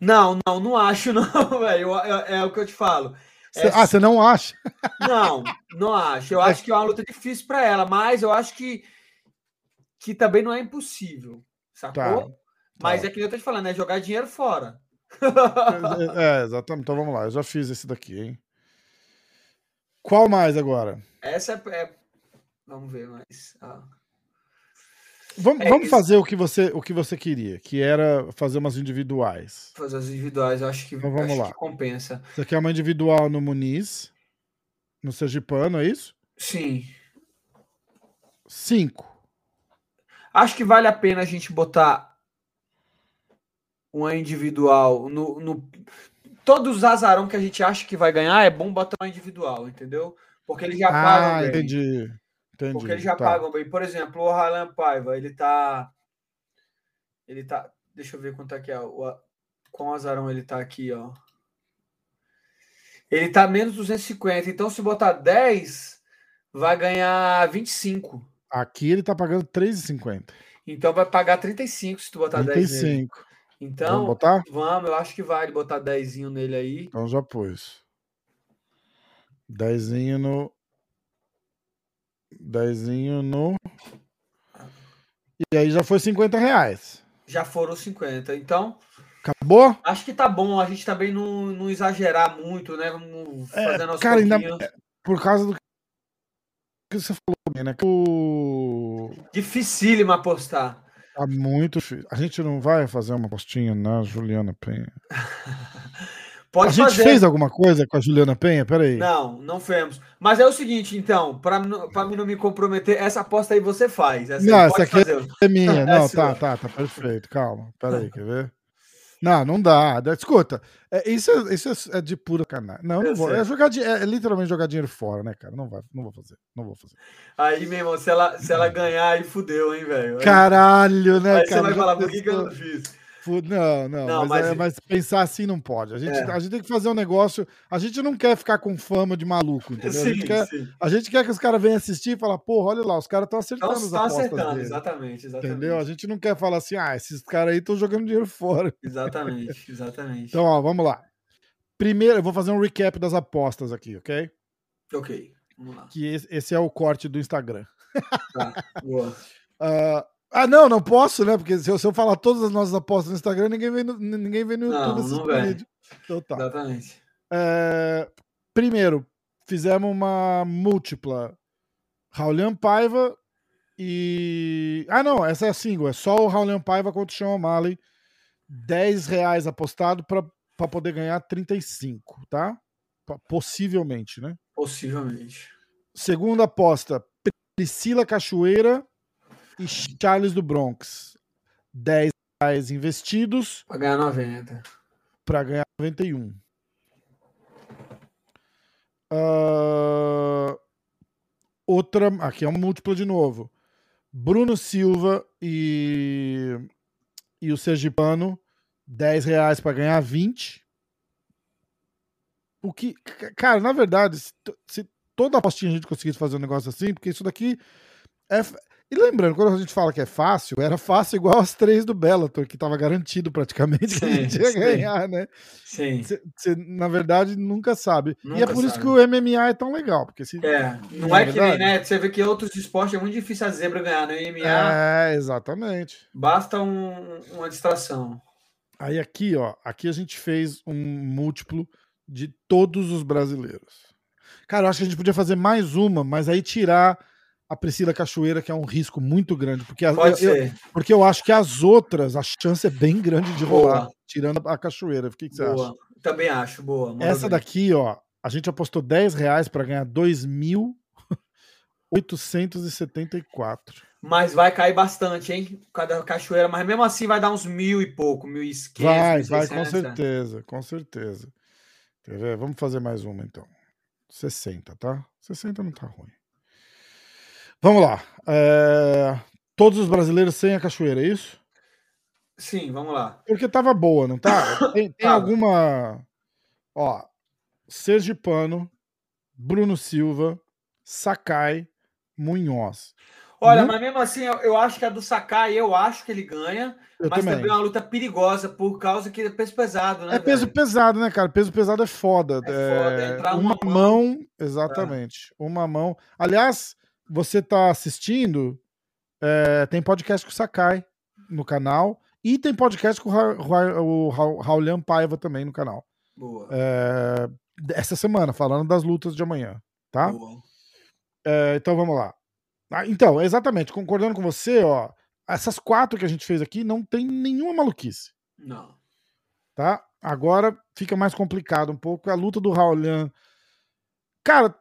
Não, não, não acho, não, velho. É, é, o que eu te falo. Cê, é... Ah, você não acha? Não, não acho. Eu acho que é uma luta difícil para ela, mas eu acho que, que também não é impossível, sacou? Tá, mas tá. é que eu tô te falando, é jogar dinheiro fora. É, é, exatamente. Então vamos lá, eu já fiz esse daqui, hein? Qual mais agora? Essa é. é... Vamos ver mais. Ah. Vamos, é, vamos fazer o que, você, o que você queria, que era fazer umas individuais. Fazer as individuais, acho que, então, vamos acho lá. que compensa. Você quer uma individual no Muniz, no Sergipano, é isso? Sim. Cinco. Acho que vale a pena a gente botar uma individual no, no... Todos os azarão que a gente acha que vai ganhar, é bom botar uma individual, entendeu? Porque ele já ah, paga. Ah, entendi. Entendi, porque eles já tá. pagam bem. Por exemplo, o Harlan Paiva, ele tá. Ele tá. Deixa eu ver quanto é que é. O, qual azarão ele tá aqui, ó. Ele tá menos 250. Então, se botar 10, vai ganhar 25. Aqui ele tá pagando 3,50. Então vai pagar 35 se tu botar 35. 10 nele. Então, vamos botar? Vamos, eu acho que vale botar 10 nele aí. Então já pus. 10 no Dezinho no. E aí já foi 50 reais. Já foram 50. Então. Acabou? Acho que tá bom. A gente também não, não exagerar muito, né? Vamos fazer é, nosso Cara, ainda, é, por causa do que você falou, né? O... Dificílimo apostar. Tá muito difícil. A gente não vai fazer uma postinha na Juliana Penha. Pode a gente fazer. fez alguma coisa com a Juliana Penha? Peraí. Não, não fizemos. Mas é o seguinte, então, para mim não me comprometer, essa aposta aí você faz. Essa não, essa aqui fazer. é minha. É não, tá, tá, tá perfeito. Calma. Peraí, quer ver? Não, não dá. Escuta, é, isso, é, isso é, é de pura canal. Não, não vou. É, jogar, é, literalmente jogar dinheiro fora, né, cara? Não, vai, não vou fazer. Não vou fazer. Aí, meu irmão, se ela, se ela ganhar, aí fudeu, hein, velho? Caralho, né, aí cara? Aí você vai falar, por que, que eu não fiz? Não, não, não mas, mas... É, mas, pensar assim não pode. A gente, é. a gente tem que fazer um negócio. A gente não quer ficar com fama de maluco, entendeu? Sim, a, gente quer, a, gente quer, que os caras venham assistir e falar, porra, olha lá, os caras estão acertando as apostas acertando, dele. Exatamente, exatamente. Entendeu? A gente não quer falar assim, ah, esses caras aí estão jogando dinheiro fora. Exatamente, exatamente. Então, ó, vamos lá. Primeiro, eu vou fazer um recap das apostas aqui, ok? Ok, vamos lá. Que esse, esse é o corte do Instagram. Tá, boa. uh, Ah, não, não posso, né? Porque se eu, se eu falar todas as nossas apostas no Instagram, ninguém vê no, ninguém vê no YouTube não, não vídeo. Então tá. Exatamente. É, primeiro, fizemos uma múltipla. Raulian Paiva e. Ah, não, essa é a single. É só o Raulian Paiva contra o Sean O'Malley. 10 reais apostado para poder ganhar 35, tá? Possivelmente, né? Possivelmente. Segunda aposta: Priscila Cachoeira e Charles do Bronx. 10 reais investidos. Para ganhar 90. Para ganhar 91. Uh, outra. Aqui é uma múltipla de novo. Bruno Silva e, e o Sergipano. 10 reais para ganhar 20. O que. Cara, na verdade, se, se toda apostinha a gente conseguisse fazer um negócio assim, porque isso daqui é, e lembrando, quando a gente fala que é fácil, era fácil igual as três do Bellator, que estava garantido praticamente sim, que a gente ia sim. ganhar, né? Sim. Você, na verdade, nunca sabe. Nunca e é por sabe. isso que o MMA é tão legal. Porque se, é, não, não é, é que nem, né? Você vê que outros esportes é muito difícil a zebra ganhar, né? MMA. É, exatamente. Basta um, uma distração. Aí aqui, ó, aqui a gente fez um múltiplo de todos os brasileiros. Cara, eu acho que a gente podia fazer mais uma, mas aí tirar a Priscila Cachoeira, que é um risco muito grande, porque, Pode eu, porque eu acho que as outras, a chance é bem grande de rolar, boa. tirando a Cachoeira. O que, que você boa. acha? Também acho, boa. Essa daqui, ó, a gente apostou 10 reais para ganhar 2.874. Mas vai cair bastante, hein? Cada cachoeira, mas mesmo assim vai dar uns mil e pouco, mil e Vai, vai, com certeza, com certeza. Quer ver? Vamos fazer mais uma então. 60, tá? 60 não tá ruim. Vamos lá. É... Todos os brasileiros sem a cachoeira, é isso? Sim, vamos lá. Porque tava boa, não tá? Tem, tem alguma. Ó, Sergipano, Bruno Silva, Sakai, Munhoz. Olha, hum? mas mesmo assim, eu, eu, acho que a do Sakai, eu acho que ele ganha. Eu mas também. também é uma luta perigosa, por causa que é peso pesado, né? É peso velho? pesado, né, cara? Peso pesado é foda. É foda, É, entrar uma uma mão, exatamente. Uma mão. Aliás, você tá assistindo, é, tem podcast com o Sakai no canal. E tem podcast com o, Ra Ra o Ra Raulian Paiva também no canal. Boa. É, essa semana, falando das lutas de amanhã, tá? Boa. É, então vamos lá. Ah, então, exatamente, concordando com você, ó, essas quatro que a gente fez aqui não tem nenhuma maluquice, Não. tá? Agora fica mais complicado um pouco. A luta do Raulian. Cara,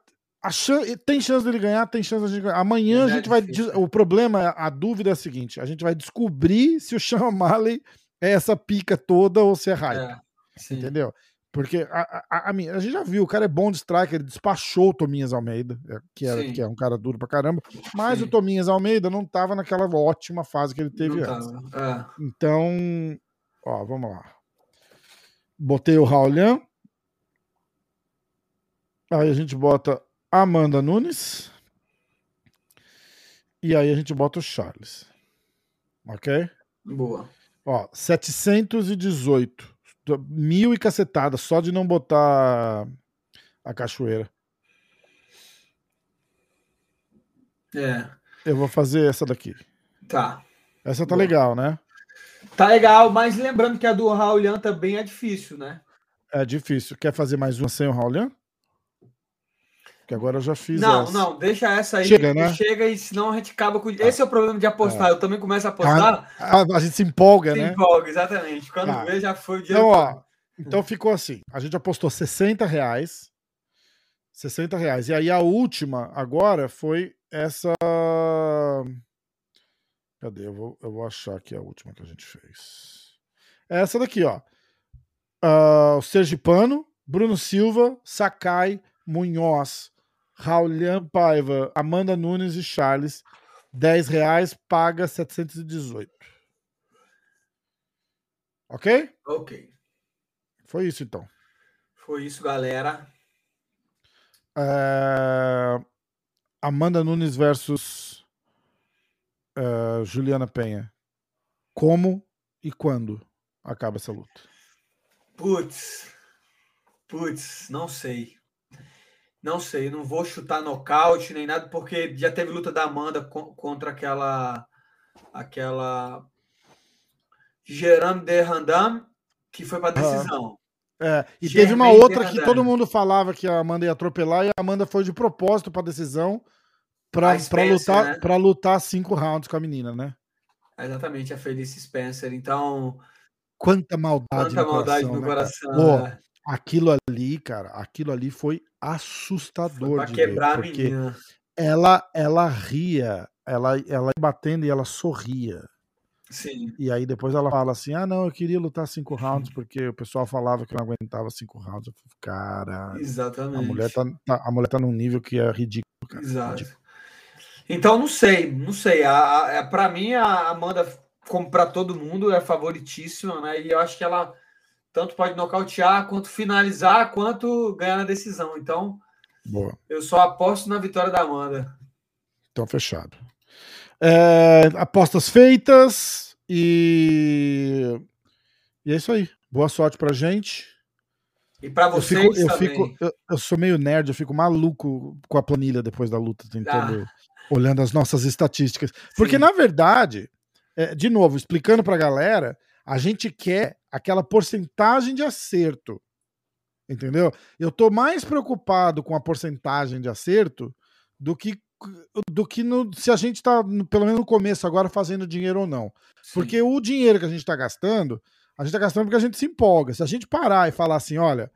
a chan tem chance dele ganhar, tem chance de ganhar. Amanhã a é gente vai. O problema, a dúvida é a seguinte: a gente vai descobrir se o Sean O'Malley é essa pica toda ou se é hype. É. Entendeu? Porque a, a, a, a gente já viu, o cara é bom de striker, ele despachou o Tominhas Almeida, é, que, era, Sim. que é um cara duro pra caramba, mas Sim. o Tominhas Almeida não tava naquela ótima fase que ele teve Não antes. tava. Então, ó, vamos lá. Botei o Raulian. Aí a gente bota Amanda Nunes. E aí a gente bota o Charles. Ok? Boa. Ó, 718. Mil e cacetada, só de não botar a cachoeira. É, Eu vou fazer essa daqui. tá. Essa tá Boa. legal, né? Tá legal, mas lembrando que a do Raulian também é difícil, né? É difícil. Quer fazer mais uma sem o Raulian? Que agora eu já fiz Não, essa. não, deixa essa aí. Chega, né? Chega e senão a gente acaba com. Esse é o problema de apostar. Eu também começo a apostar. A, a gente se empolga, se né? empolga, exatamente. Quando Tá. vê, já foi o dia. Então, ó, então ficou assim. A gente apostou 60 reais. 60 reais. E aí a última agora foi essa. Cadê? Eu vou, eu vou achar aqui a última que a gente fez. É essa daqui, ó. Ah, o Sergipano, Bruno Silva, Sakai, Munhoz, Raulian Paiva, Amanda Nunes e Charles. 10 reais, paga 718. Ok? Ok. Foi isso então. Foi isso, galera. É, Amanda Nunes versus é, Juliana Penha. Como e quando acaba essa luta? Putz. Putz, não sei. Não sei, não vou chutar nocaute nem nada, porque já teve luta da Amanda co- contra aquela. aquela. Geram de Randam, que foi para decisão. É, e Germaine teve uma outra que todo mundo falava que a Amanda ia atropelar e a Amanda foi de propósito pra decisão pra, A pra Spencer, lutar né? para lutar cinco rounds com a menina, né? Exatamente, a Felice Spencer. Então, Quanta maldade, quanta no maldade coração, no né, coração. Pô, né? Aquilo ali, cara, aquilo ali foi assustador Pra de quebrar ver, a porque menina. ela ela ria, ela ela ia batendo e ela sorria. Sim, E aí depois ela fala assim: "Ah, não, eu queria lutar cinco rounds porque o pessoal falava que eu não aguentava cinco rounds". Eu falei, cara, exatamente. a mulher tá, tá- a mulher tá num nível que é ridículo, cara. Exato. ridículo. Então, não sei, não sei. A, a, para mim, a Amanda, como para todo mundo, é favoritíssima, né? E eu acho que ela tanto pode nocautear, quanto finalizar, quanto ganhar na decisão. Então, Boa. eu só aposto na vitória da Amanda. Então fechado. É, apostas feitas e e é isso aí. Boa sorte pra gente. E para Eu vocês fico, eu, fico eu, eu sou meio nerd, eu fico maluco com a planilha depois da luta, tentando, olhando as nossas estatísticas. Porque, Sim. na verdade, é, de novo, explicando pra galera, a gente quer aquela porcentagem de acerto. Entendeu? Eu tô mais preocupado com a porcentagem de acerto do que do que no, se a gente tá, no- pelo menos no começo agora, fazendo dinheiro ou não. Sim. Porque o dinheiro que a gente está gastando, a gente está gastando porque a gente se empolga. Se a gente parar e falar assim, olha,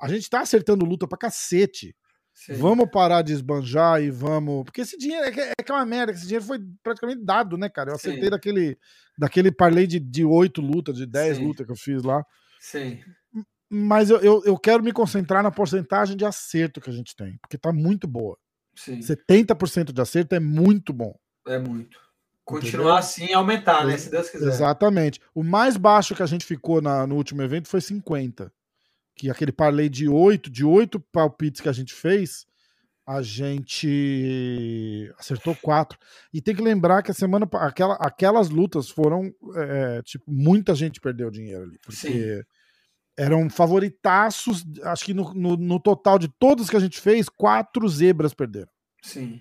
a gente está acertando luta pra cacete. Sim. Vamos parar de esbanjar e vamos. Porque esse dinheiro é que é, é uma merda, esse dinheiro foi praticamente dado, né, cara? Eu acertei Sim. daquele, daquele parlay de, de 8 lutas, de 10 lutas que eu fiz lá. Sim. Mas eu, eu, eu, quero me concentrar na porcentagem de acerto que a gente tem, porque tá muito boa. Sim. 70% de acerto é muito bom. É muito. Continuar Entendeu? assim e aumentar, né? Se Deus quiser. Exatamente. O mais baixo que a gente ficou na, no último evento foi 50 que aquele parlay de oito, de oito palpites que a gente fez, a gente acertou quatro. E tem que lembrar que a semana, aquela, aquelas lutas foram, é, tipo, muita gente perdeu dinheiro ali, porque Sim. eram favoritaços. Acho que no, no, no, total de todos que a gente fez, quatro zebras perderam. Sim.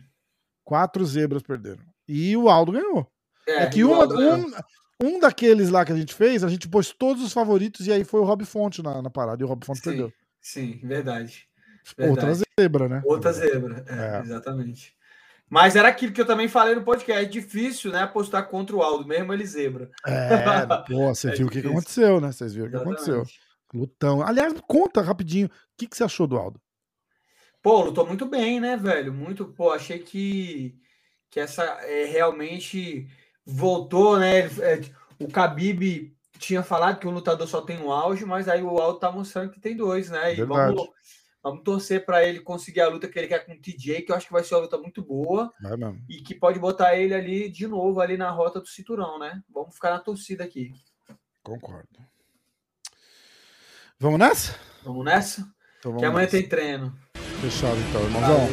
Quatro zebras perderam. E o Aldo ganhou. É, é que uma, um, um daqueles lá que a gente fez, a gente pôs todos os favoritos e aí foi o Rob Fonte na, na parada e o Rob Fonte sim, perdeu. Sim, verdade, verdade. Outra zebra, né? Outra zebra, é, é. exatamente. Mas era aquilo que eu também falei no podcast. É difícil, né? Apostar contra o Aldo, mesmo ele zebra. É, pô, você é viu o que, que, aconteceu, né? Vocês viram o que aconteceu. Lutão. Aliás, conta rapidinho. O que, que você achou do Aldo? Pô, lutou muito bem, né, velho? Muito, pô, achei que, que essa é realmente voltou, né? É, o Khabib tinha falado que o lutador só tem um auge, mas aí o Aldo tá mostrando que tem dois, né? E vamos, vamos torcer para ele conseguir a luta que ele quer com o TJ, que eu acho que vai ser uma luta muito boa. E que pode botar ele ali de novo, ali na rota do cinturão, né? Vamos ficar na torcida aqui. Concordo. Vamos nessa? Vamos nessa? Então vamos que amanhã nessa. tem treino. Fechado então, irmãozão.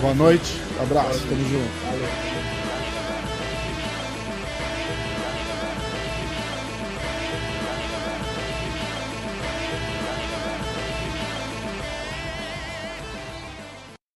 Boa noite, abraço, tamo junto. Valeu.